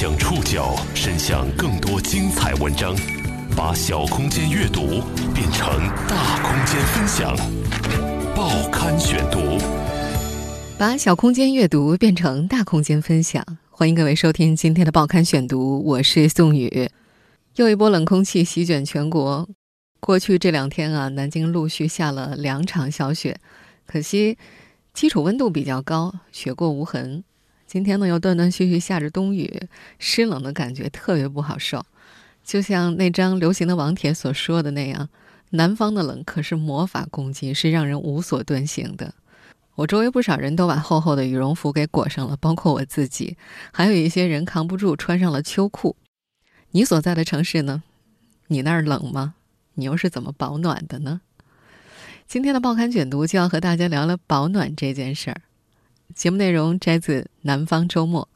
将触角伸向更多精彩文章，把小空间阅读变成大空间分享。报刊选读，把小空间阅读变成大空间分享。欢迎各位收听今天的报刊选读，我是宋宇。又一波冷空气席卷全国，过去这两天啊，南京陆续下了两场小雪，可惜基础温度比较高，雪过无痕。今天呢，又断断续续下着冬雨，湿冷的感觉特别不好受。就像那张流行的网帖所说的那样，南方的冷可是魔法攻击，是让人无所遁形的。我周围不少人都把厚厚的羽绒服给裹上了，包括我自己，还有一些人扛不住穿上了秋裤。你所在的城市呢？你那儿冷吗？你又是怎么保暖的呢？今天的报刊卷读就要和大家聊聊保暖这件事儿。节目内容摘自《南方周末》，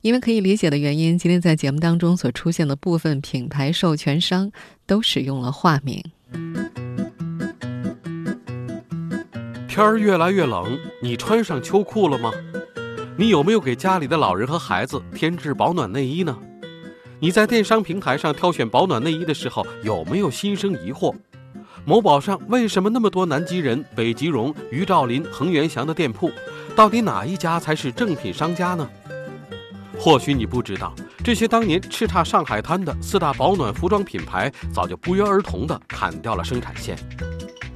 因为可以理解的原因，今天在节目当中所出现的部分品牌授权商都使用了化名。天儿越来越冷，你穿上秋裤了吗？你有没有给家里的老人和孩子添置保暖内衣呢？你在电商平台上挑选保暖内衣的时候，有没有心生疑惑？某宝上为什么那么多南极人、北极绒、于兆林、恒源祥的店铺？到底哪一家才是正品商家呢？或许你不知道，这些当年叱咤上海滩的四大保暖服装品牌，早就不约而同地砍掉了生产线。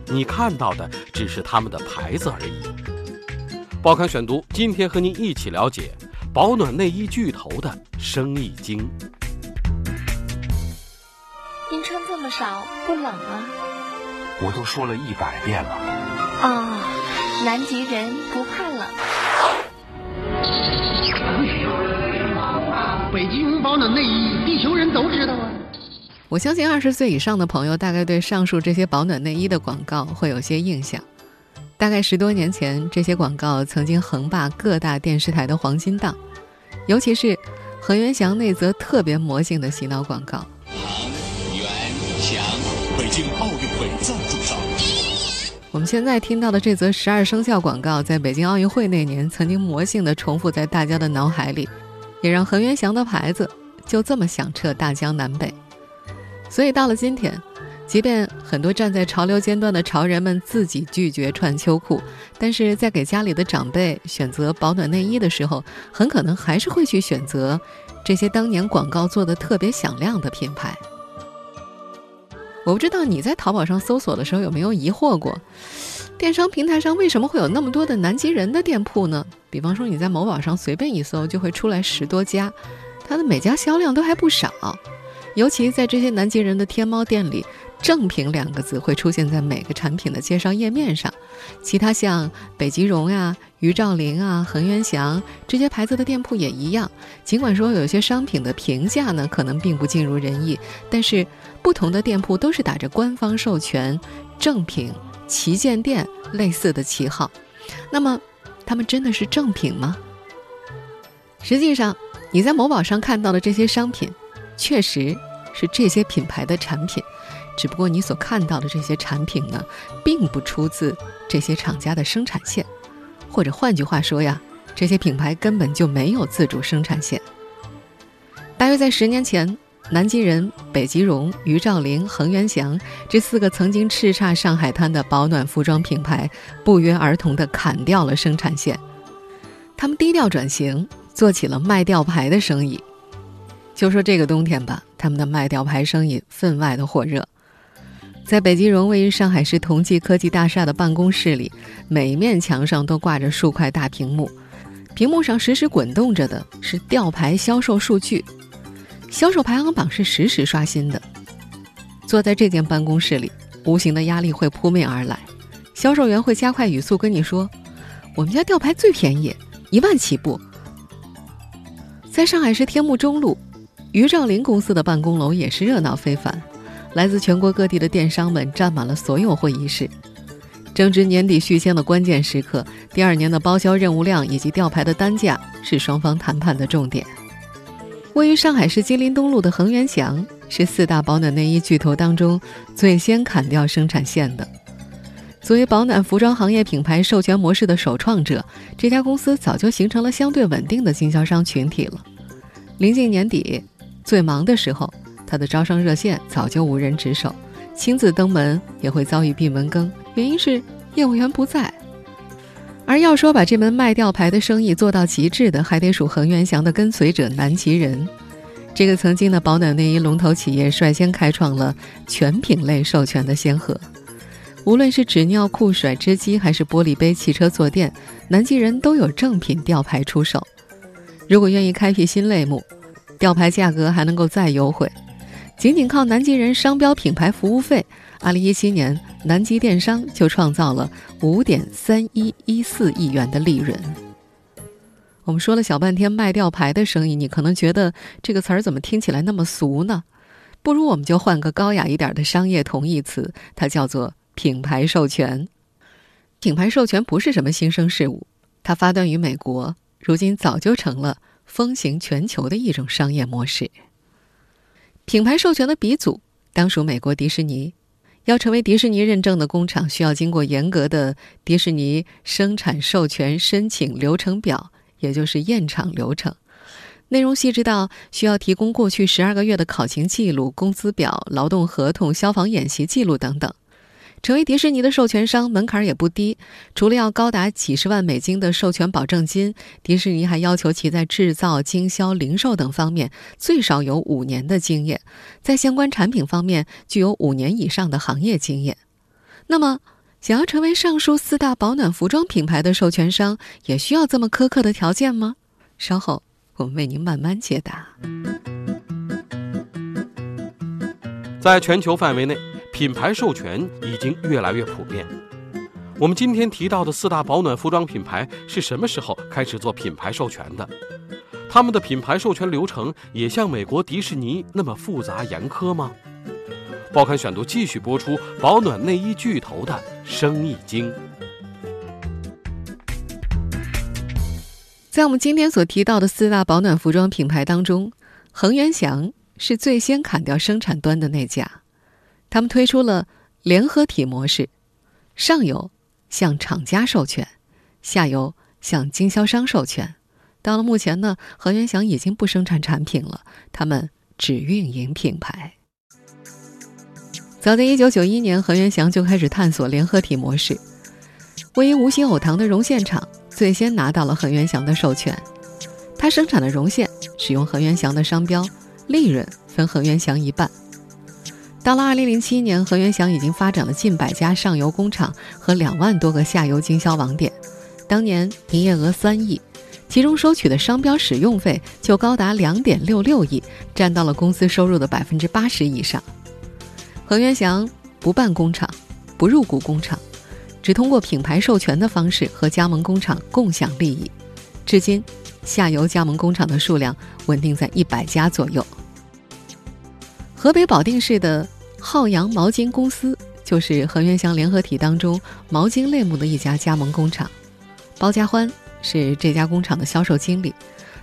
你看到的只是他们的牌子而已。报刊选读，今天和您一起了解保暖内衣巨头的生意经。您穿这么少，不冷啊？我都说了一百遍了。啊，南极人不怕冷。北极熊保暖内衣，地球人都知道啊。我相信二十岁以上的朋友大概对上述这些保暖内衣的广告会有些印象。大概十多年前，这些广告曾经横霸各大电视台的黄金档，尤其是恒源祥那则特别魔性的洗脑广告。恒源祥，北京奥运会。我们现在听到的这则十二生肖广告，在北京奥运会那年曾经魔性的重复在大家的脑海里，也让恒源祥的牌子就这么响彻大江南北。所以到了今天，即便很多站在潮流尖端的潮人们自己拒绝穿秋裤，但是在给家里的长辈选择保暖内衣的时候，很可能还是会去选择这些当年广告做的特别响亮的品牌。我不知道你在淘宝上搜索的时候有没有疑惑过，电商平台上为什么会有那么多的南极人的店铺呢？比方说你在某宝上随便一搜，就会出来十多家，它的每家销量都还不少。尤其在这些南极人的天猫店里，“正品”两个字会出现在每个产品的介绍页面上。其他像北极绒呀、于兆林啊、恒源祥这些牌子的店铺也一样。尽管说有些商品的评价呢可能并不尽如人意，但是不同的店铺都是打着官方授权、正品、旗舰店类似的旗号。那么，他们真的是正品吗？实际上，你在某宝上看到的这些商品。确实是这些品牌的产品，只不过你所看到的这些产品呢，并不出自这些厂家的生产线，或者换句话说呀，这些品牌根本就没有自主生产线。大约在十年前，南极人、北极绒、于兆林、恒源祥这四个曾经叱咤上海滩的保暖服装品牌，不约而同地砍掉了生产线，他们低调转型，做起了卖吊牌的生意。就说这个冬天吧，他们的卖吊牌生意分外的火热。在北极绒位于上海市同济科技大厦的办公室里，每面墙上都挂着数块大屏幕，屏幕上实时滚动着的是吊牌销售数据，销售排行榜是实时刷新的。坐在这间办公室里，无形的压力会扑面而来，销售员会加快语速跟你说：“我们家吊牌最便宜，一万起步。”在上海市天目中路。于兆林公司的办公楼也是热闹非凡，来自全国各地的电商们占满了所有会议室。正值年底续签的关键时刻，第二年的包销任务量以及吊牌的单价是双方谈判的重点。位于上海市金陵东路的恒源祥是四大保暖内衣巨头当中最先砍掉生产线的。作为保暖服装行业品牌授权模式的首创者，这家公司早就形成了相对稳定的经销商群体了。临近年底，最忙的时候，他的招商热线早就无人值守，亲自登门也会遭遇闭门羹，原因是业务员不在。而要说把这门卖吊牌的生意做到极致的，还得数恒源祥的跟随者南极人。这个曾经的保暖内衣龙头企业，率先开创了全品类授权的先河。无论是纸尿裤、甩脂机，还是玻璃杯、汽车坐垫，南极人都有正品吊牌出售。如果愿意开辟新类目，吊牌价格还能够再优惠。仅仅靠南极人商标品牌服务费。二零一七年，南极电商就创造了五点三一一四亿元的利润。我们说了小半天卖吊牌的生意，你可能觉得这个词儿怎么听起来那么俗呢？不如我们就换个高雅一点的商业同义词，它叫做品牌授权。品牌授权不是什么新生事物，它发端于美国，如今早就成了风行全球的一种商业模式。品牌授权的鼻祖当属美国迪士尼。要成为迪士尼认证的工厂，需要经过严格的迪士尼生产授权申请流程表，也就是验厂流程。内容细致到需要提供过去十二个月的考勤记录、工资表、劳动合同、消防演习记录等等。成为迪士尼的授权商门槛也不低，除了要高达几十万美金的授权保证金，迪士尼还要求其在制造、经销、零售等方面最少有五年的经验，在相关产品方面具有五年以上的行业经验。那么，想要成为上述四大保暖服装品牌的授权商，也需要这么苛刻的条件吗？稍后我们为您慢慢解答。在全球范围内。品牌授权已经越来越普遍。我们今天提到的四大保暖服装品牌是什么时候开始做品牌授权的？他们的品牌授权流程也像美国迪士尼那么复杂严苛吗？报刊选读继续播出保暖内衣巨头的生意经。在我们今天所提到的四大保暖服装品牌当中，恒源祥是最先砍掉生产端的那家。他们推出了联合体模式，上游向厂家授权，下游向经销商授权。到了目前呢，恒源祥已经不生产产品了，他们只运营品牌。早在1991年，恒源祥就开始探索联合体模式。位于无锡藕塘的绒线厂最先拿到了恒源祥的授权，他生产的绒线使用恒源祥的商标，利润分恒源祥一半。到了2007年，恒源祥已经发展了近百家上游工厂和两万多个下游经销网点，当年营业额三亿，其中收取的商标使用费就高达两点六六亿，占到了公司收入的百分之八十以上。恒源祥不办工厂，不入股工厂，只通过品牌授权的方式和加盟工厂共享利益，至今下游加盟工厂的数量稳定在一百家左右。河北保定市的浩洋毛巾公司就是恒源祥联合体当中毛巾类目的一家加盟工厂。包家欢是这家工厂的销售经理，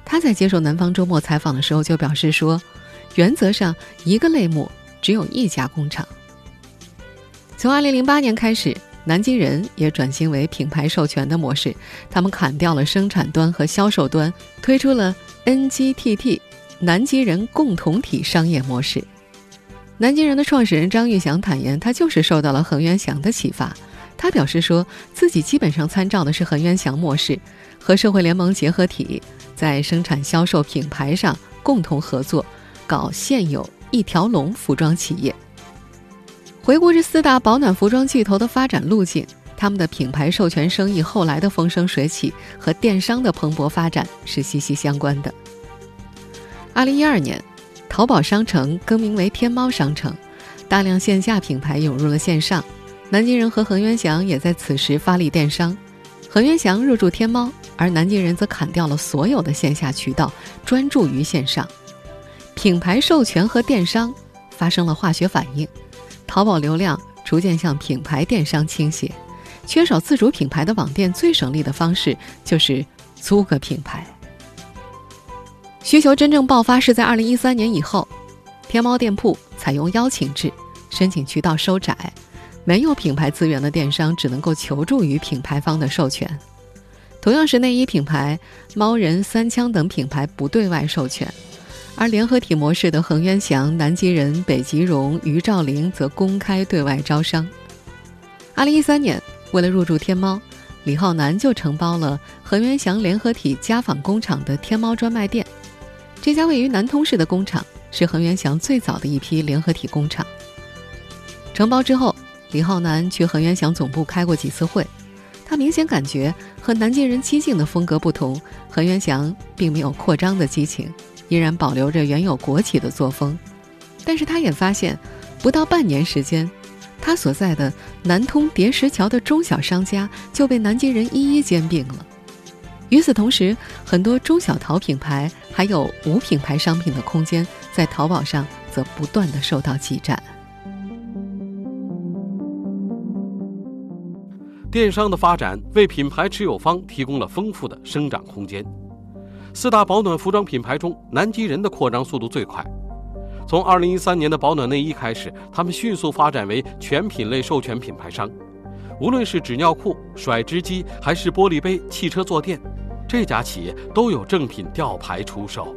他在接受南方周末采访的时候就表示说，原则上一个类目只有一家工厂。从2008年开始，南极人也转型为品牌授权的模式，他们砍掉了生产端和销售端，推出了 NGTT 南极人共同体商业模式。南京人的创始人张玉祥坦言，他就是受到了恒源祥的启发。他表示说，自己基本上参照的是恒源祥模式，和社会联盟结合体，在生产、销售、品牌上共同合作，搞现有一条龙服装企业。回顾这四大保暖服装巨头的发展路径，他们的品牌授权生意后来的风生水起，和电商的蓬勃发展是息息相关的。二零一二年。淘宝商城更名为天猫商城，大量线下品牌涌入了线上。南京人和恒源祥也在此时发力电商，恒源祥入驻天猫，而南京人则砍掉了所有的线下渠道，专注于线上。品牌授权和电商发生了化学反应，淘宝流量逐渐向品牌电商倾斜。缺少自主品牌的网店，最省力的方式就是租个品牌。需求真正爆发是在二零一三年以后，天猫店铺采用邀请制，申请渠道收窄，没有品牌资源的电商只能够求助于品牌方的授权。同样是内衣品牌，猫人、三枪等品牌不对外授权，而联合体模式的恒源祥、南极人、北极绒、于兆林则公开对外招商。二零一三年，为了入驻天猫，李浩南就承包了恒源祥联合体家纺工厂的天猫专卖店。这家位于南通市的工厂是恒源祥最早的一批联合体工厂。承包之后，李浩南去恒源祥总部开过几次会，他明显感觉和南京人激进的风格不同，恒源祥并没有扩张的激情。依然保留着原有国企的作风，但是他也发现，不到半年时间，他所在的南通叠石桥的中小商家就被南京人一一兼并了。与此同时，很多中小淘品牌还有无品牌商品的空间，在淘宝上则不断的受到挤占。电商的发展为品牌持有方提供了丰富的生长空间。四大保暖服装品牌中，南极人的扩张速度最快。从2013年的保暖内衣开始，他们迅速发展为全品类授权品牌商。无论是纸尿裤、甩脂机，还是玻璃杯、汽车坐垫，这家企业都有正品吊牌出售。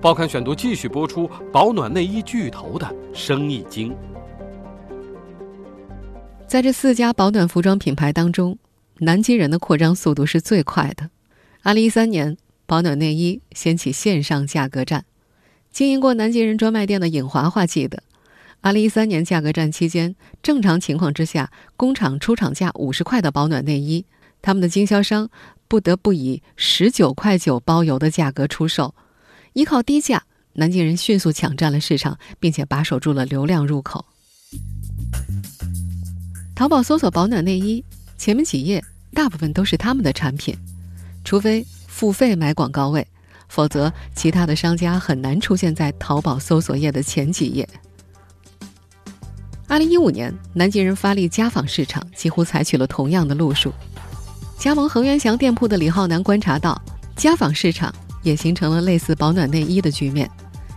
报刊选读继续播出保暖内衣巨头的生意经。在这四家保暖服装品牌当中，南极人的扩张速度是最快的。2013年。保暖内衣掀起线上价格战，经营过南极人专卖店的尹华华记得，二零一三年价格战期间，正常情况之下，工厂出厂价五十块的保暖内衣，他们的经销商不得不以十九块九包邮的价格出售。依靠低价，南极人迅速抢占了市场，并且把守住了流量入口。淘宝搜索保暖内衣，前面几页大部分都是他们的产品，除非。付费买广告位，否则其他的商家很难出现在淘宝搜索页的前几页。二零一五年，南极人发力家纺市场，几乎采取了同样的路数。加盟恒源祥店铺的李浩南观察到，家纺市场也形成了类似保暖内衣的局面，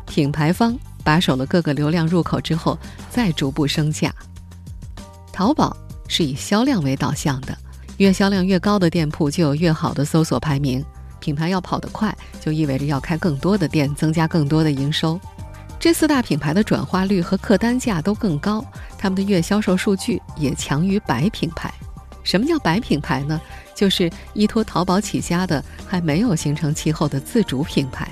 品牌方把守了各个流量入口之后，再逐步升价。淘宝是以销量为导向的，越销量越高的店铺就有越好的搜索排名。品牌要跑得快，就意味着要开更多的店，增加更多的营收。这四大品牌的转化率和客单价都更高，他们的月销售数据也强于白品牌。什么叫白品牌呢？就是依托淘宝起家的，还没有形成气候的自主品牌。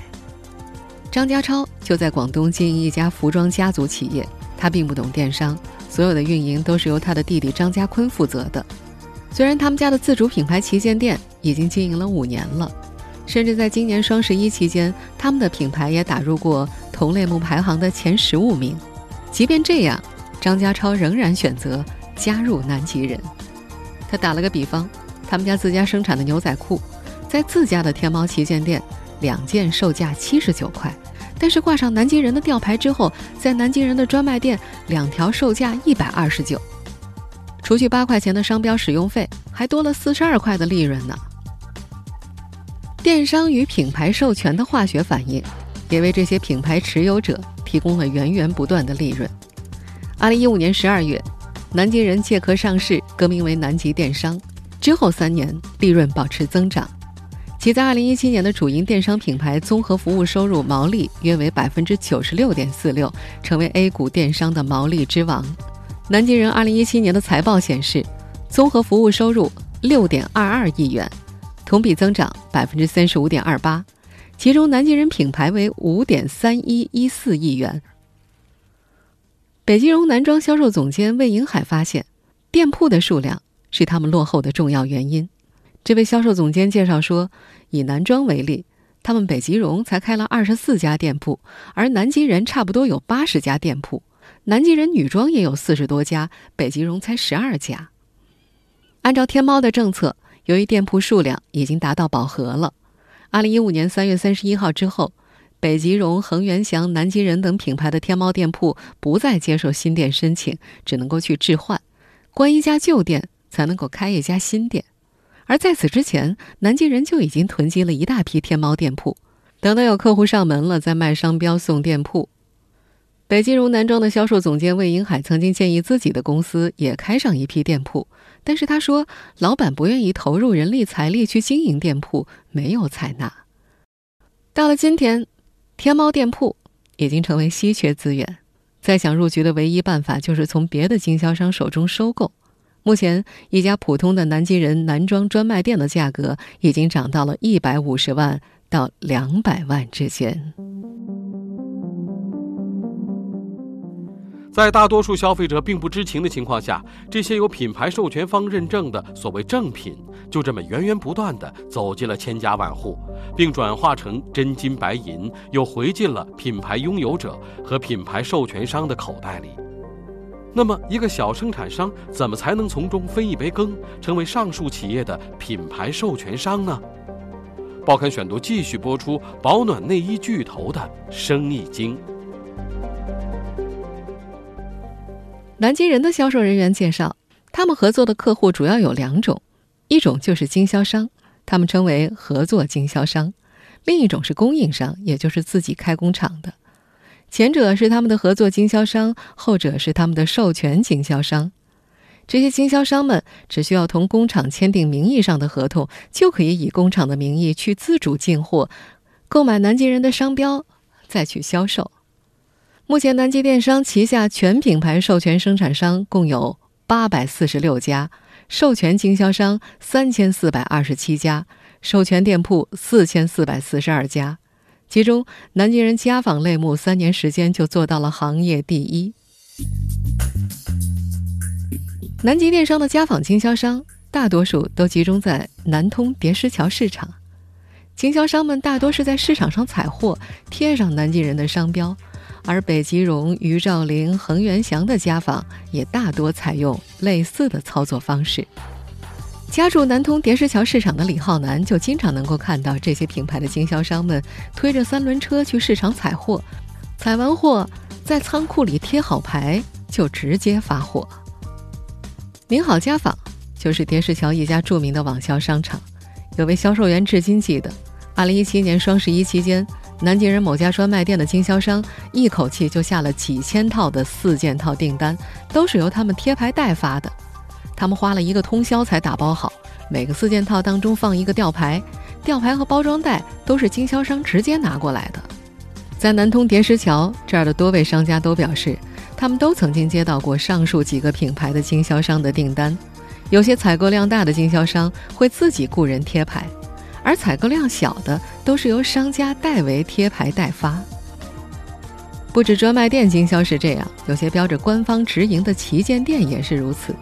张家超就在广东经营一家服装家族企业，他并不懂电商，所有的运营都是由他的弟弟张家坤负责的。虽然他们家的自主品牌旗舰店已经经营了五年了。甚至在今年双十一期间，他们的品牌也打入过同类目排行的前十五名。即便这样，张家超仍然选择加入南极人。打了个比方，他们家自家生产的牛仔裤，在自家的天猫旗舰店两件售价七十九块，但是挂上南极人的吊牌之后，在南极人的专卖店两条售价一百二十九，除去八块钱的商标使用费，还多了四十二块的利润呢。电商与品牌授权的化学反应，也为这些品牌持有者提供了源源不断的利润。二零一五年十二月，南极人借壳上市，更名为南极电商。之后三年，利润保持增长。其在二零一七年的主营电商品牌综合服务收入毛利约为百分之九十六点四六，成为 A 股电商的毛利之王。南极人二零一七年的财报显示，综合服务收入六点二二亿元。同比增长百分之三十五点二八，其中南极人品牌为五点三一一四亿元。北极绒男装销售总监魏银海发现，店铺的数量是他们落后的重要原因。这位销售总监介绍说，以男装为例，他们北极绒才开了二十四家店铺，而南极人差不多有八十家店铺。南极人女装也有四十多家，北极绒才十二家。按照天猫的政策。由于店铺数量已经达到饱和了，二零一五年三月三十一号之后，北极绒、恒源祥、南极人等品牌的天猫店铺不再接受新店申请，只能够去置换，关一家旧店才能够开一家新店。而在此之前，南极人就已经囤积了一大批天猫店铺，等到有客户上门了，再卖商标送店铺。北极绒男装的销售总监魏银海曾经建议自己的公司也开上一批店铺。但是他说，老板不愿意投入人力财力去经营店铺，没有采纳。到了今天，天猫店铺已经成为稀缺资源，再想入局的唯一办法就是从别的经销商手中收购。目前，一家普通的南极人男装专卖店的价格已经涨到了一百五十万到两百万之间。在大多数消费者并不知情的情况下，这些有品牌授权方认证的所谓正品，就这么源源不断地走进了千家万户，并转化成真金白银，又回进了品牌拥有者和品牌授权商的口袋里。那么，一个小生产商怎么才能从中分一杯羹，成为上述企业的品牌授权商呢？报刊选读继续播出保暖内衣巨头的生意经。南极人的销售人员介绍，他们合作的客户主要有两种，一种就是经销商，他们称为合作经销商；另一种是供应商，也就是自己开工厂的。前者是他们的合作经销商，后者是他们的授权经销商。这些经销商们只需要同工厂签订名义上的合同，就可以以工厂的名义去自主进货，购买南极人的商标，再去销售。目前，南极电商旗下全品牌授权生产商共有八百四十六家，授权经销商三千四百二十七家，授权店铺四千四百四十二家。其中，南极人家纺类目三年时间就做到了行业第一。南极电商的家纺经销商大多数都集中在南通叠石桥市场，经销商们大多是在市场上采货，贴上南极人的商标。而北极绒、于兆林、恒源祥的家纺也大多采用类似的操作方式。家住南通叠石桥市场的李浩南就经常能够看到这些品牌的经销商们推着三轮车去市场采货，采完货在仓库里贴好牌，就直接发货。您好家纺就是叠石桥一家著名的网销商场，有位销售员至今记得，2017年双十一期间。南京人某家专卖店的经销商一口气就下了几千套的四件套订单，都是由他们贴牌代发的。他们花了一个通宵才打包好，每个四件套当中放一个吊牌，吊牌和包装袋都是经销商直接拿过来的。在南通叠石桥这儿的多位商家都表示，他们都曾经接到过上述几个品牌的经销商的订单，有些采购量大的经销商会自己雇人贴牌。而采购量小的都是由商家代为贴牌代发。不止专卖店经销是这样，有些标着官方直营的旗舰店也是如此。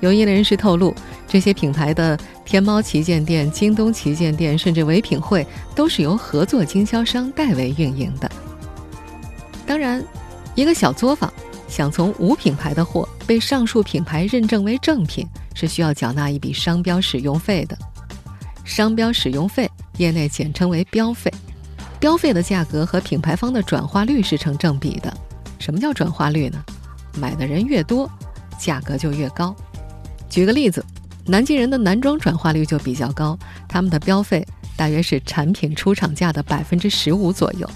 有业内人士透露，这些品牌的天猫旗舰店、京东旗舰店，甚至唯品会，都是由合作经销商代为运营的。当然，一个小作坊想从无品牌的货被上述品牌认证为正品，是需要缴纳一笔商标使用费的。商标使用费，业内简称为标费。标费的价格和品牌方的转化率是成正比的。什么叫转化率呢？买的人越多，价格就越高。举个例子，南极人的男装转化率就比较高，他们的标费大约是产品出厂价的百分之十五左右。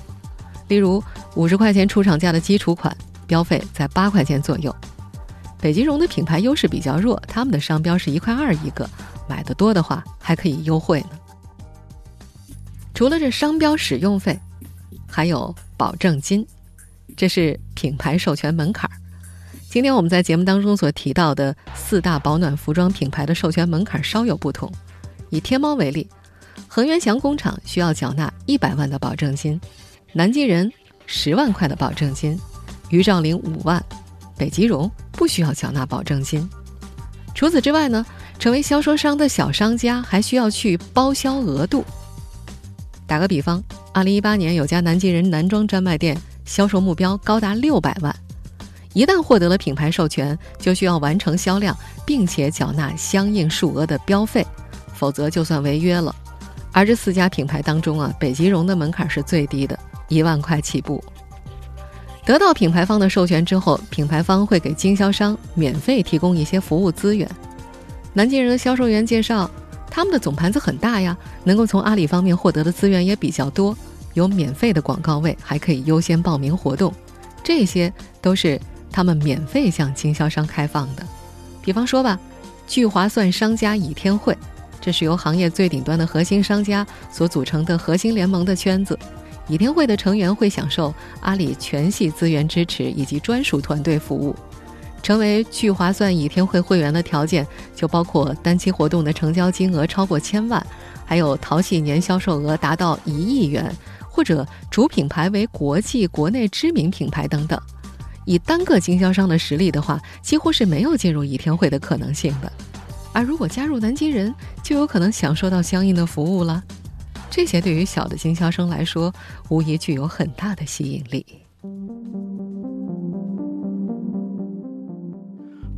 例如，五十块钱出厂价的基础款，标费在八块钱左右。北极绒的品牌优势比较弱，他们的商标是一块二一个。买的多的话，还可以优惠呢。除了这商标使用费，还有保证金，这是品牌授权门槛儿。今天我们在节目当中所提到的四大保暖服装品牌的授权门槛稍有不同。以天猫为例，恒源祥工厂需要缴纳一百万的保证金，南极人十万块的保证金，于兆林五万，北极绒不需要缴纳保证金。除此之外呢？成为销售商的小商家还需要去包销额度。打个比方，二零一八年有家南极人男装专卖店销售目标高达六百万，一旦获得了品牌授权，就需要完成销量，并且缴纳相应数额的标费，否则就算违约了。而这四家品牌当中啊，北极绒的门槛是最低的，一万块起步。得到品牌方的授权之后，品牌方会给经销商免费提供一些服务资源。南极人的销售员介绍，他们的总盘子很大呀，能够从阿里方面获得的资源也比较多，有免费的广告位，还可以优先报名活动，这些都是他们免费向经销商开放的。比方说吧，聚划算商家倚天会，这是由行业最顶端的核心商家所组成的核心联盟的圈子，倚天会的成员会享受阿里全系资源支持以及专属团队服务。成为聚划算倚天会会员的条件就包括单期活动的成交金额超过千万，还有淘系年销售额达到一亿元，或者主品牌为国际国内知名品牌等等。以单个经销商的实力的话，几乎是没有进入倚天会的可能性的。而如果加入南极人，就有可能享受到相应的服务了。这些对于小的经销商来说，无疑具有很大的吸引力。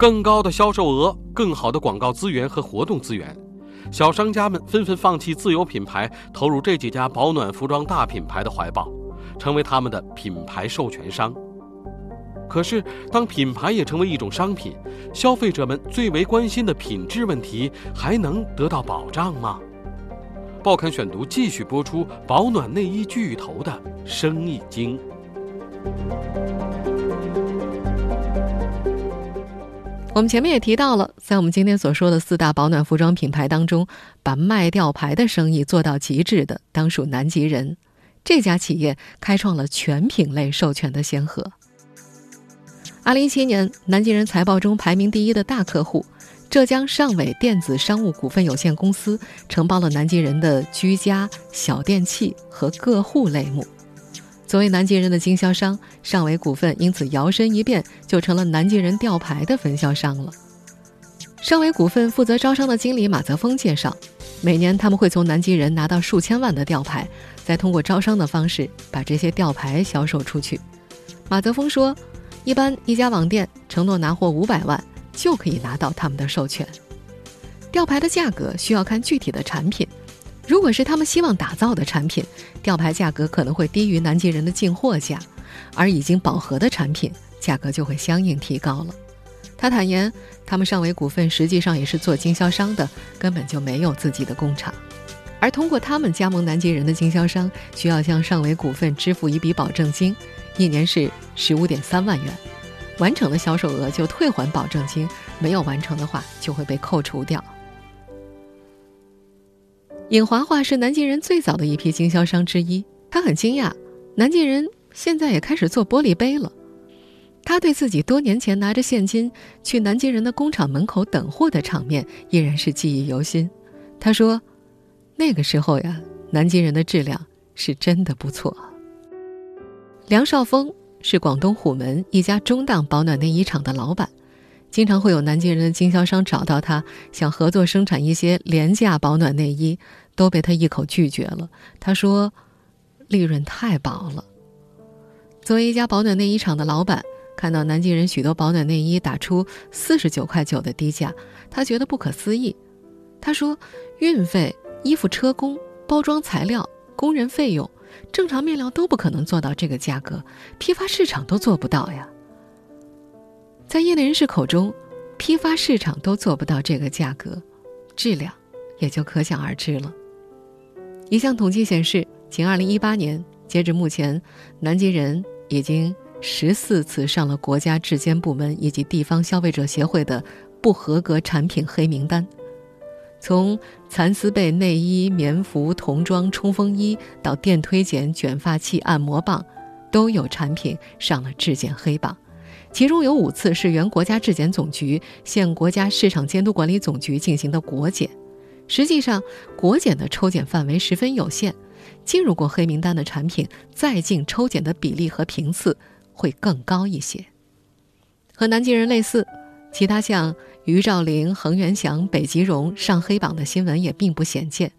更高的销售额、更好的广告资源和活动资源，小商家们纷纷放弃自有品牌，投入这几家保暖服装大品牌的怀抱，成为他们的品牌授权商。可是，当品牌也成为一种商品，消费者们最为关心的品质问题还能得到保障吗？报刊选读继续播出保暖内衣巨头的生意经。我们前面也提到了，在我们今天所说的四大保暖服装品牌当中，把卖吊牌的生意做到极致的，当属南极人。这家企业开创了全品类授权的先河。二零一七年，南极人财报中排名第一的大客户浙江尚伟电子商务股份有限公司，承包了南极人的居家小电器和个户类目。作为南极人的经销商，尚伟股份因此摇身一变，就成了南极人吊牌的分销商了。尚伟股份负责招商的经理马泽峰介绍，每年他们会从南极人拿到数千万的吊牌，再通过招商的方式把这些吊牌销售出去。马泽峰说，一般一家网店承诺拿货五百万，就可以拿到他们的授权。吊牌的价格需要看具体的产品。如果是他们希望打造的产品，吊牌价格可能会低于南极人的进货价，而已经饱和的产品价格就会相应提高了。他坦言，他们尚维股份实际上也是做经销商的，根本就没有自己的工厂，而通过他们加盟南极人的经销商，需要向上维股份支付一笔保证金，一年是十五点三万元，完成的销售额就退还保证金，没有完成的话就会被扣除掉。尹华华是南极人最早的一批经销商之一，他很惊讶，南极人现在也开始做玻璃杯了。他对自己多年前拿着现金去南极人的工厂门口等货的场面依然是记忆犹新。他说：“那个时候呀，南极人的质量是真的不错。”梁少峰是广东虎门一家中档保暖内衣厂的老板。经常会有南极人的经销商找到他，想合作生产一些廉价保暖内衣，都被他一口拒绝了。他说：“利润太薄了。”作为一家保暖内衣厂的老板，看到南极人许多保暖内衣打出四十九块九的低价，他觉得不可思议。他说：“运费、衣服车工、包装材料、工人费用，正常面料都不可能做到这个价格，批发市场都做不到呀。”在业内人士口中，批发市场都做不到这个价格，质量也就可想而知了。一项统计显示，仅2018年，截至目前，南极人已经十四次上了国家质监部门以及地方消费者协会的不合格产品黑名单。从蚕丝被内衣、棉服、童装、冲锋衣到电推剪、卷发器、按摩棒，都有产品上了质检黑榜。其中有五次是原国家质检总局、现国家市场监督管理总局进行的国检，实际上国检的抽检范围十分有限，进入过黑名单的产品再进抽检的比例和频次会更高一些。和南极人类似，其他像于兆林、恒源祥、北极绒上黑榜的新闻也并不鲜见。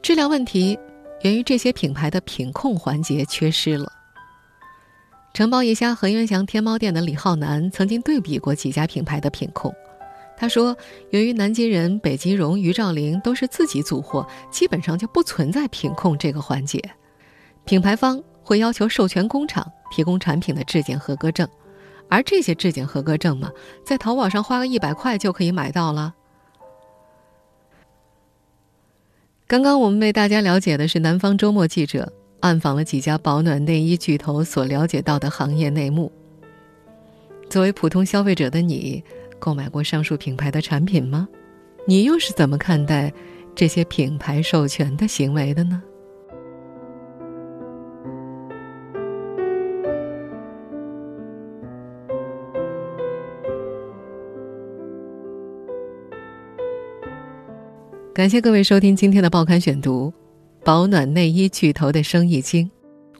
质量问题源于这些品牌的品控环节缺失了。承包一家恒源祥天猫店的李浩南曾经对比过几家品牌的品控，他说：“由于南极人、北极绒、于兆林都是自己组货，基本上就不存在品控这个环节。品牌方会要求授权工厂提供产品的质检合格证，而这些质检合格证嘛，在淘宝上花个一百块就可以买到了。”刚刚我们为大家了解的是南方周末记者。暗访了几家保暖内衣巨头所了解到的行业内幕。作为普通消费者的你，购买过上述品牌的产品吗？你又是怎么看待这些品牌授权的行为的呢？感谢各位收听今天的报刊选读保暖内衣巨头的生意经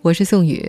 我是宋雨